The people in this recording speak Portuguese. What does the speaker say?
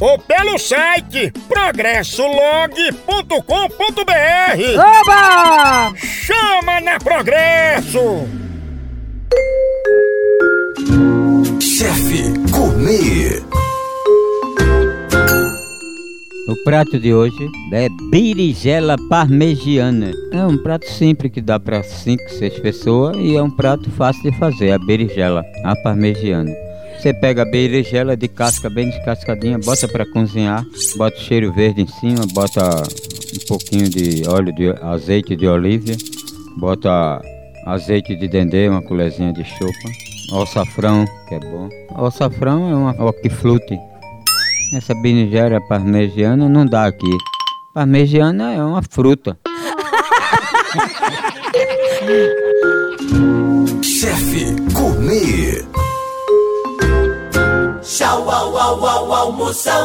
ou pelo site progressolog.com.br. Oba! Chama na Progresso! Chefe Gourmet. O prato de hoje é berinjela parmegiana. É um prato simples que dá para 5, 6 pessoas e é um prato fácil de fazer, a berinjela, a parmegiana. Você pega a berinjela de casca bem descascadinha, bota para cozinhar, bota cheiro verde em cima, bota um pouquinho de óleo de azeite de oliva, bota azeite de dendê, uma colherzinha de sopa, açafrão, que é bom. O açafrão é uma hortifruti. Essa berinjela parmegiana não dá aqui. Parmegiana é uma fruta. au, au, au, almoção.